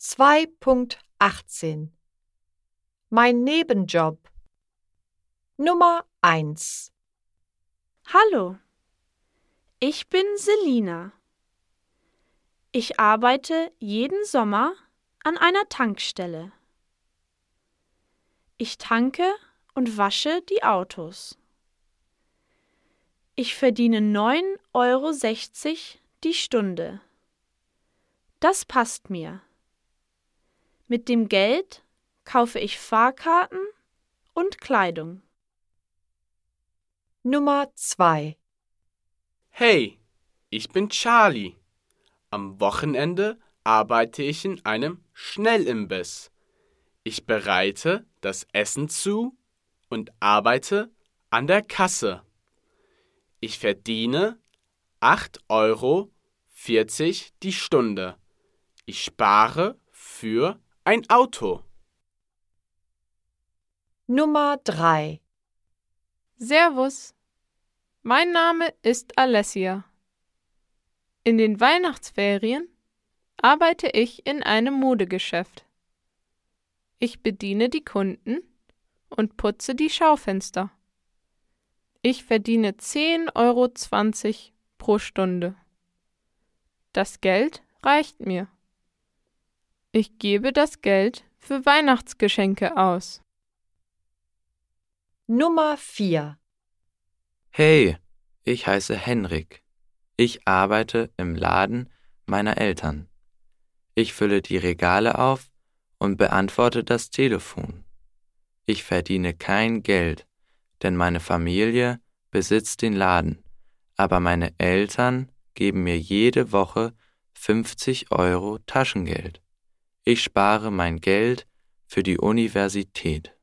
2.18 Mein Nebenjob Nummer 1 Hallo, ich bin Selina. Ich arbeite jeden Sommer an einer Tankstelle. Ich tanke und wasche die Autos. Ich verdiene 9,60 Euro die Stunde. Das passt mir. Mit dem Geld kaufe ich Fahrkarten und Kleidung. Nummer 2 Hey, ich bin Charlie. Am Wochenende arbeite ich in einem Schnellimbiss. Ich bereite das Essen zu und arbeite an der Kasse. Ich verdiene 8,40 Euro die Stunde. Ich spare für ein Auto. Nummer 3 Servus. Mein Name ist Alessia. In den Weihnachtsferien arbeite ich in einem Modegeschäft. Ich bediene die Kunden und putze die Schaufenster. Ich verdiene 10,20 Euro pro Stunde. Das Geld reicht mir. Ich gebe das Geld für Weihnachtsgeschenke aus. Nummer 4 Hey, ich heiße Henrik. Ich arbeite im Laden meiner Eltern. Ich fülle die Regale auf und beantworte das Telefon. Ich verdiene kein Geld, denn meine Familie besitzt den Laden, aber meine Eltern geben mir jede Woche 50 Euro Taschengeld. Ich spare mein Geld für die Universität.